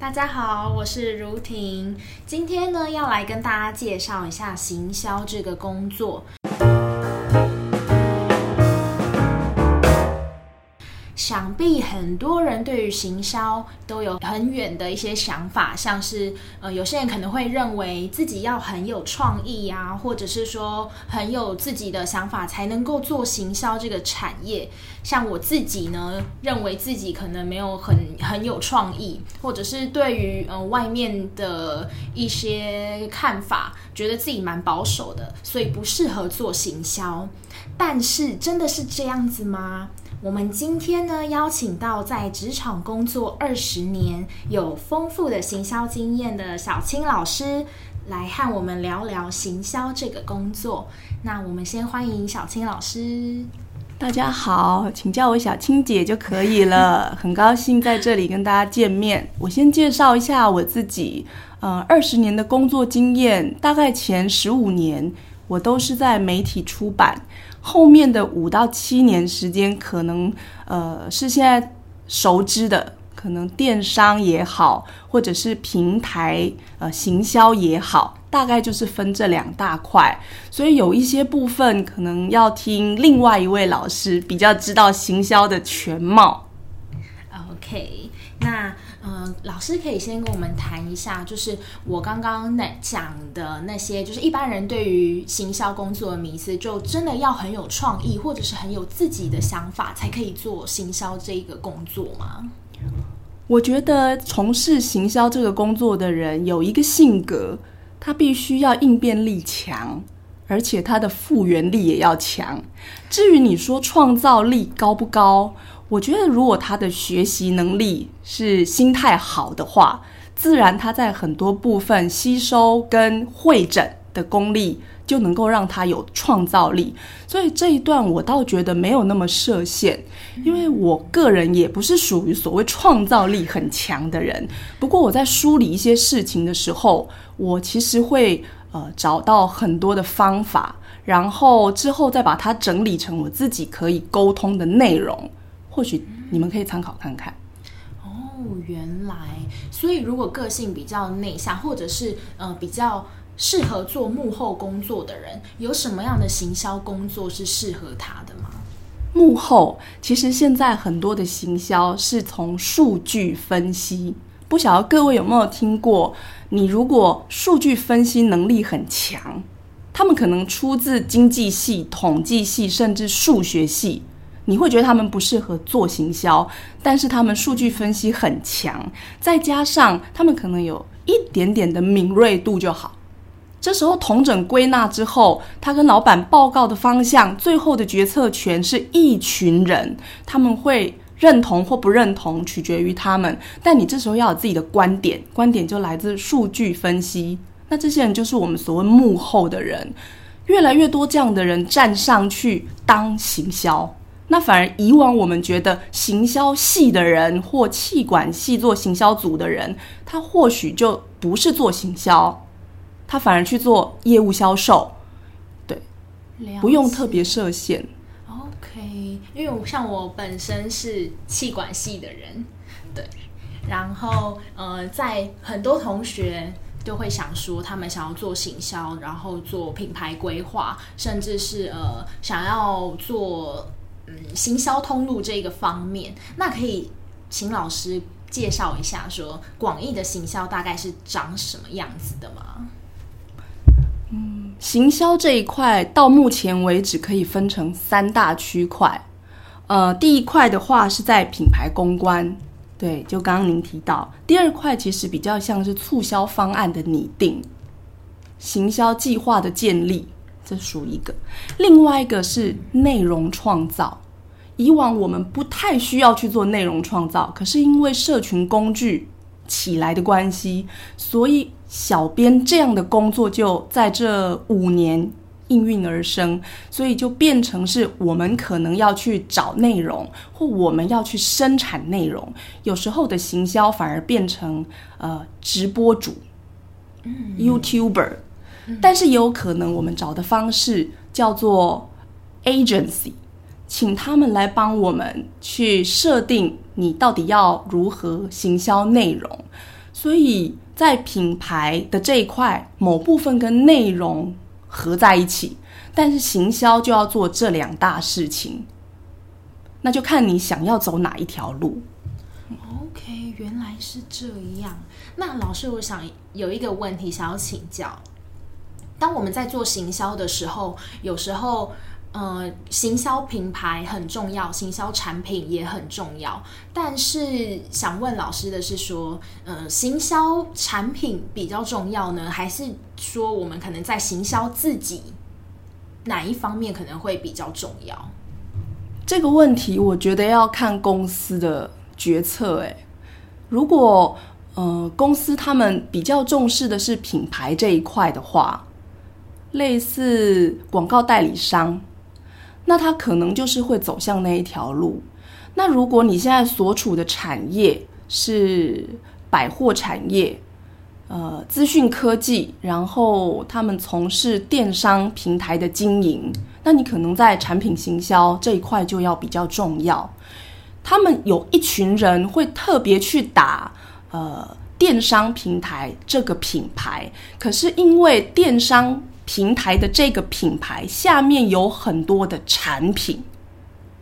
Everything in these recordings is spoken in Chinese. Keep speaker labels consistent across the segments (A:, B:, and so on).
A: 大家好，我是如婷，今天呢要来跟大家介绍一下行销这个工作。想必很多人对于行销都有很远的一些想法，像是呃，有些人可能会认为自己要很有创意呀，或者是说很有自己的想法才能够做行销这个产业。像我自己呢，认为自己可能没有很很有创意，或者是对于呃外面的一些看法，觉得自己蛮保守的，所以不适合做行销。但是真的是这样子吗？我们今天呢，邀请到在职场工作二十年、有丰富的行销经验的小青老师，来和我们聊聊行销这个工作。那我们先欢迎小青老师。
B: 大家好，请叫我小青姐就可以了。很高兴在这里跟大家见面。我先介绍一下我自己，呃，二十年的工作经验，大概前十五年我都是在媒体出版。后面的五到七年时间，可能呃是现在熟知的，可能电商也好，或者是平台呃行销也好，大概就是分这两大块。所以有一些部分可能要听另外一位老师比较知道行销的全貌。
A: 那。嗯，老师可以先跟我们谈一下，就是我刚刚那讲的那些，就是一般人对于行销工作的迷思，就真的要很有创意，或者是很有自己的想法，才可以做行销这一个工作吗？
B: 我觉得从事行销这个工作的人有一个性格，他必须要应变力强，而且他的复原力也要强。至于你说创造力高不高？我觉得，如果他的学习能力是心态好的话，自然他在很多部分吸收跟会诊的功力就能够让他有创造力。所以这一段我倒觉得没有那么设限，因为我个人也不是属于所谓创造力很强的人。不过我在梳理一些事情的时候，我其实会呃找到很多的方法，然后之后再把它整理成我自己可以沟通的内容。或许你们可以参考看看。
A: 哦，原来，所以如果个性比较内向，或者是呃比较适合做幕后工作的人，有什么样的行销工作是适合他的吗？
B: 幕后其实现在很多的行销是从数据分析，不晓得各位有没有听过？你如果数据分析能力很强，他们可能出自经济系、统计系，甚至数学系。你会觉得他们不适合做行销，但是他们数据分析很强，再加上他们可能有一点点的敏锐度就好。这时候同整归纳之后，他跟老板报告的方向，最后的决策权是一群人，他们会认同或不认同，取决于他们。但你这时候要有自己的观点，观点就来自数据分析。那这些人就是我们所谓幕后的人，越来越多这样的人站上去当行销。那反而以往我们觉得行销系的人或气管系做行销组的人，他或许就不是做行销，他反而去做业务销售，对，不用特别设限。
A: OK，因为像我本身是气管系的人，对，然后呃，在很多同学都会想说，他们想要做行销，然后做品牌规划，甚至是呃想要做。行销通路这个方面，那可以请老师介绍一下，说广义的行销大概是长什么样子的吗？
B: 嗯，行销这一块到目前为止可以分成三大区块。呃，第一块的话是在品牌公关，对，就刚刚您提到。第二块其实比较像是促销方案的拟定，行销计划的建立。这属一个，另外一个是内容创造。以往我们不太需要去做内容创造，可是因为社群工具起来的关系，所以小编这样的工作就在这五年应运而生，所以就变成是我们可能要去找内容，或我们要去生产内容。有时候的行销反而变成呃直播主，YouTuber。但是也有可能，我们找的方式叫做 agency，请他们来帮我们去设定你到底要如何行销内容。所以在品牌的这一块，某部分跟内容合在一起，但是行销就要做这两大事情，那就看你想要走哪一条路。
A: OK，原来是这样。那老师，我想有一个问题想要请教。当我们在做行销的时候，有时候，呃，行销品牌很重要，行销产品也很重要。但是想问老师的是说，呃，行销产品比较重要呢，还是说我们可能在行销自己哪一方面可能会比较重要？
B: 这个问题，我觉得要看公司的决策。诶，如果呃公司他们比较重视的是品牌这一块的话，类似广告代理商，那他可能就是会走向那一条路。那如果你现在所处的产业是百货产业，呃，资讯科技，然后他们从事电商平台的经营，那你可能在产品行销这一块就要比较重要。他们有一群人会特别去打呃电商平台这个品牌，可是因为电商平台的这个品牌下面有很多的产品，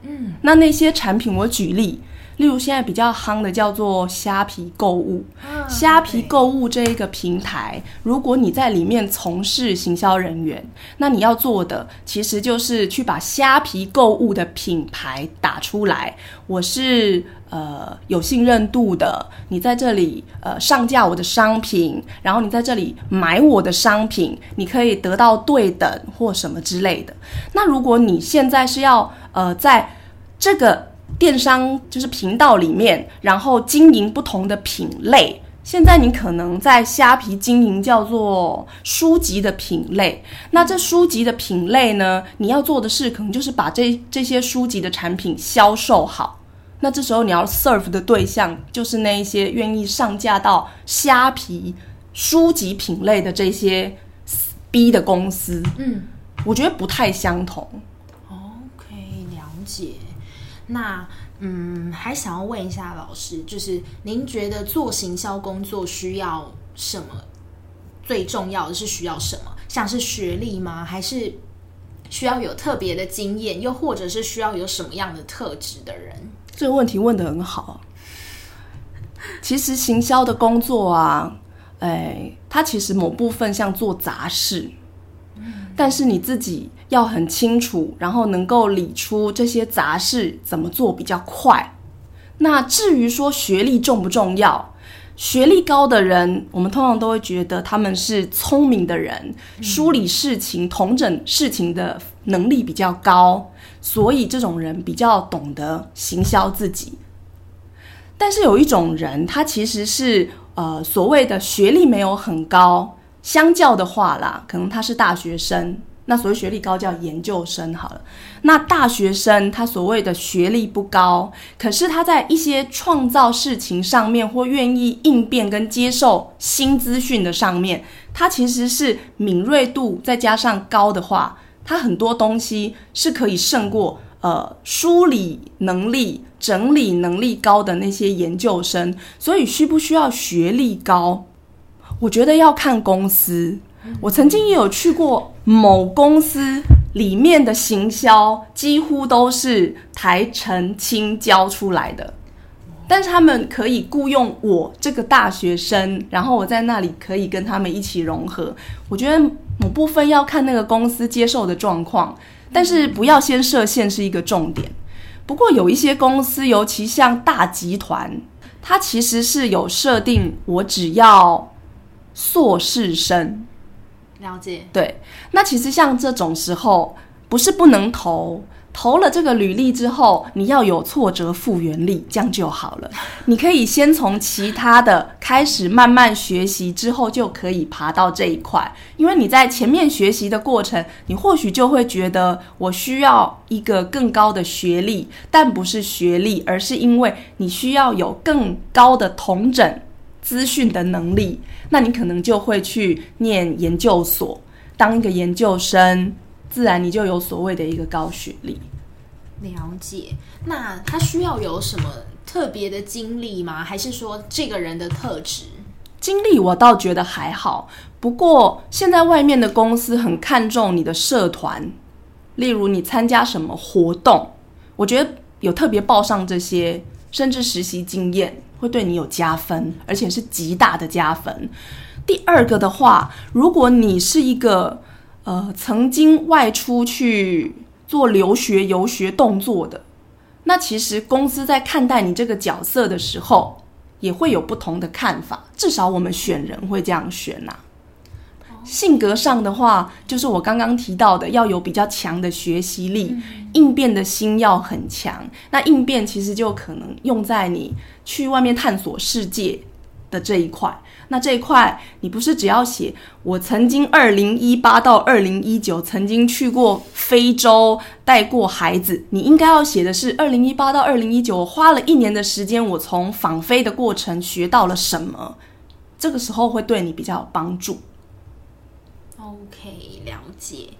A: 嗯，
B: 那那些产品我举例。例如现在比较夯的叫做虾皮购物，虾皮购物这一个平台，如果你在里面从事行销人员，那你要做的其实就是去把虾皮购物的品牌打出来。我是呃有信任度的，你在这里呃上架我的商品，然后你在这里买我的商品，你可以得到对等或什么之类的。那如果你现在是要呃在这个电商就是频道里面，然后经营不同的品类。现在你可能在虾皮经营叫做书籍的品类，那这书籍的品类呢，你要做的事可能就是把这这些书籍的产品销售好。那这时候你要 serve 的对象就是那一些愿意上架到虾皮书籍品类的这些 B 的公司。
A: 嗯，
B: 我觉得不太相同。
A: OK，了解。那嗯，还想要问一下老师，就是您觉得做行销工作需要什么？最重要的是需要什么？像是学历吗？还是需要有特别的经验？又或者是需要有什么样的特质的人？
B: 这个问题问的很好。其实行销的工作啊，哎，它其实某部分像做杂事，但是你自己要很清楚，然后能够理出这些杂事怎么做比较快。那至于说学历重不重要，学历高的人，我们通常都会觉得他们是聪明的人，梳理事情、统整事情的能力比较高，所以这种人比较懂得行销自己。但是有一种人，他其实是呃所谓的学历没有很高，相较的话啦，可能他是大学生。那所谓学历高叫研究生好了。那大学生他所谓的学历不高，可是他在一些创造事情上面或愿意应变跟接受新资讯的上面，他其实是敏锐度再加上高的话，他很多东西是可以胜过呃梳理能力、整理能力高的那些研究生。所以需不需要学历高？我觉得要看公司。我曾经也有去过某公司里面的行销，几乎都是台城青教出来的，但是他们可以雇佣我这个大学生，然后我在那里可以跟他们一起融合。我觉得某部分要看那个公司接受的状况，但是不要先设限是一个重点。不过有一些公司，尤其像大集团，它其实是有设定，我只要硕士生。
A: 了解，
B: 对，那其实像这种时候，不是不能投，投了这个履历之后，你要有挫折复原力，这样就好了。你可以先从其他的开始慢慢学习，之后就可以爬到这一块。因为你在前面学习的过程，你或许就会觉得我需要一个更高的学历，但不是学历，而是因为你需要有更高的同整。资讯的能力，那你可能就会去念研究所，当一个研究生，自然你就有所谓的一个高学历。
A: 了解。那他需要有什么特别的经历吗？还是说这个人的特质？
B: 经历我倒觉得还好，不过现在外面的公司很看重你的社团，例如你参加什么活动，我觉得有特别报上这些，甚至实习经验会对你有加分，而且是极大的加分。第二个的话，如果你是一个呃曾经外出去做留学游学动作的，那其实公司在看待你这个角色的时候。也会有不同的看法，至少我们选人会这样选呐。性格上的话，就是我刚刚提到的，要有比较强的学习力，应变的心要很强。那应变其实就可能用在你去外面探索世界的这一块。那这一块，你不是只要写我曾经二零一八到二零一九曾经去过非洲带过孩子，你应该要写的是二零一八到二零一九，我花了一年的时间，我从访飞的过程学到了什么，这个时候会对你比较有帮助。
A: OK，了解。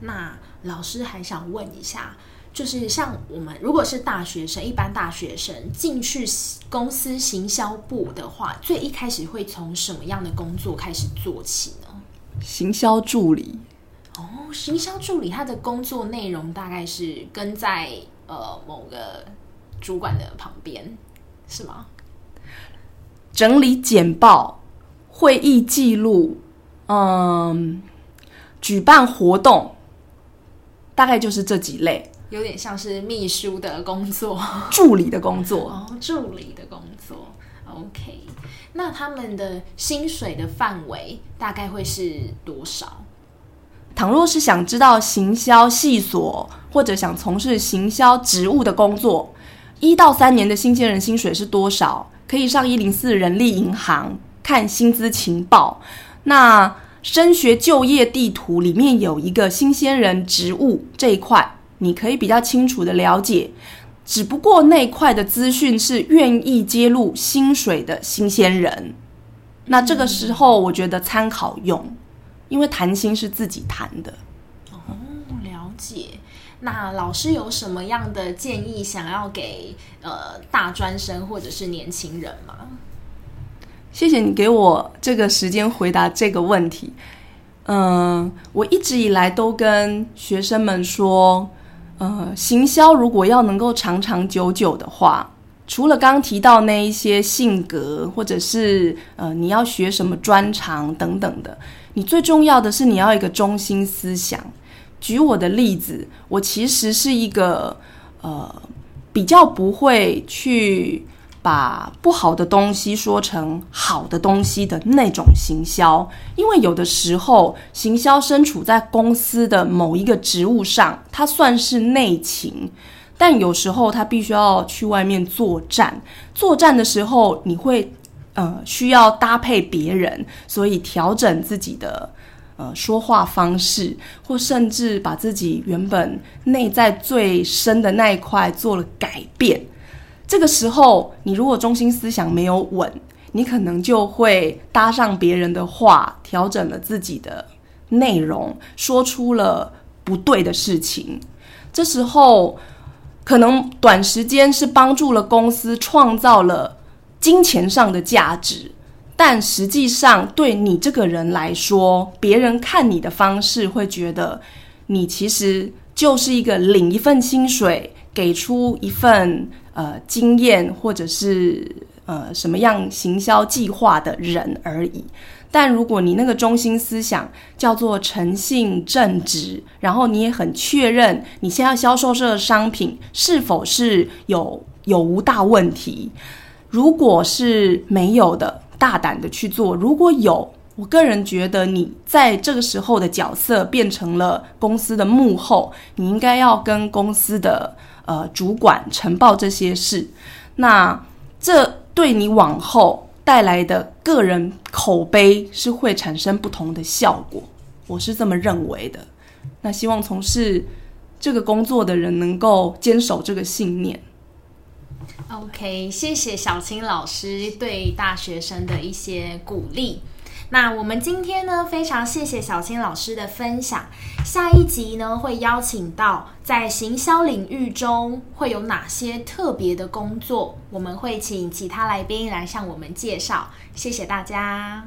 A: 那老师还想问一下。就是像我们如果是大学生，一般大学生进去公司行销部的话，最一开始会从什么样的工作开始做起呢？
B: 行销助理。
A: 哦，行销助理他的工作内容大概是跟在呃某个主管的旁边，是吗？
B: 整理简报、会议记录，嗯，举办活动，大概就是这几类。
A: 有点像是秘书的工作，
B: 助理的工作
A: 哦，助理的工作。OK，那他们的薪水的范围大概会是多少？
B: 倘若是想知道行销细所，或者想从事行销职务的工作，一到三年的新鲜人薪水是多少？可以上一零四人力银行看薪资情报。那升学就业地图里面有一个新鲜人职务这一块。你可以比较清楚的了解，只不过那块的资讯是愿意揭露薪水的新鲜人，那这个时候我觉得参考用，因为谈薪是自己谈的。
A: 哦，了解。那老师有什么样的建议想要给呃大专生或者是年轻人吗？
B: 谢谢你给我这个时间回答这个问题。嗯，我一直以来都跟学生们说。呃，行销如果要能够长长久久的话，除了刚提到那一些性格，或者是呃你要学什么专长等等的，你最重要的是你要一个中心思想。举我的例子，我其实是一个呃比较不会去。把不好的东西说成好的东西的那种行销，因为有的时候行销身处在公司的某一个职务上，它算是内勤，但有时候他必须要去外面作战。作战的时候，你会呃需要搭配别人，所以调整自己的呃说话方式，或甚至把自己原本内在最深的那一块做了改变。这个时候，你如果中心思想没有稳，你可能就会搭上别人的话，调整了自己的内容，说出了不对的事情。这时候，可能短时间是帮助了公司创造了金钱上的价值，但实际上对你这个人来说，别人看你的方式会觉得你其实就是一个领一份薪水，给出一份。呃，经验或者是呃什么样行销计划的人而已。但如果你那个中心思想叫做诚信正直，然后你也很确认你现在销售这个商品是否是有有无大问题，如果是没有的，大胆的去做；如果有，我个人觉得你在这个时候的角色变成了公司的幕后，你应该要跟公司的。呃，主管呈报这些事，那这对你往后带来的个人口碑是会产生不同的效果，我是这么认为的。那希望从事这个工作的人能够坚守这个信念。
A: OK，谢谢小青老师对大学生的一些鼓励。那我们今天呢，非常谢谢小青老师的分享。下一集呢，会邀请到在行销领域中会有哪些特别的工作，我们会请其他来宾来向我们介绍。谢谢大家。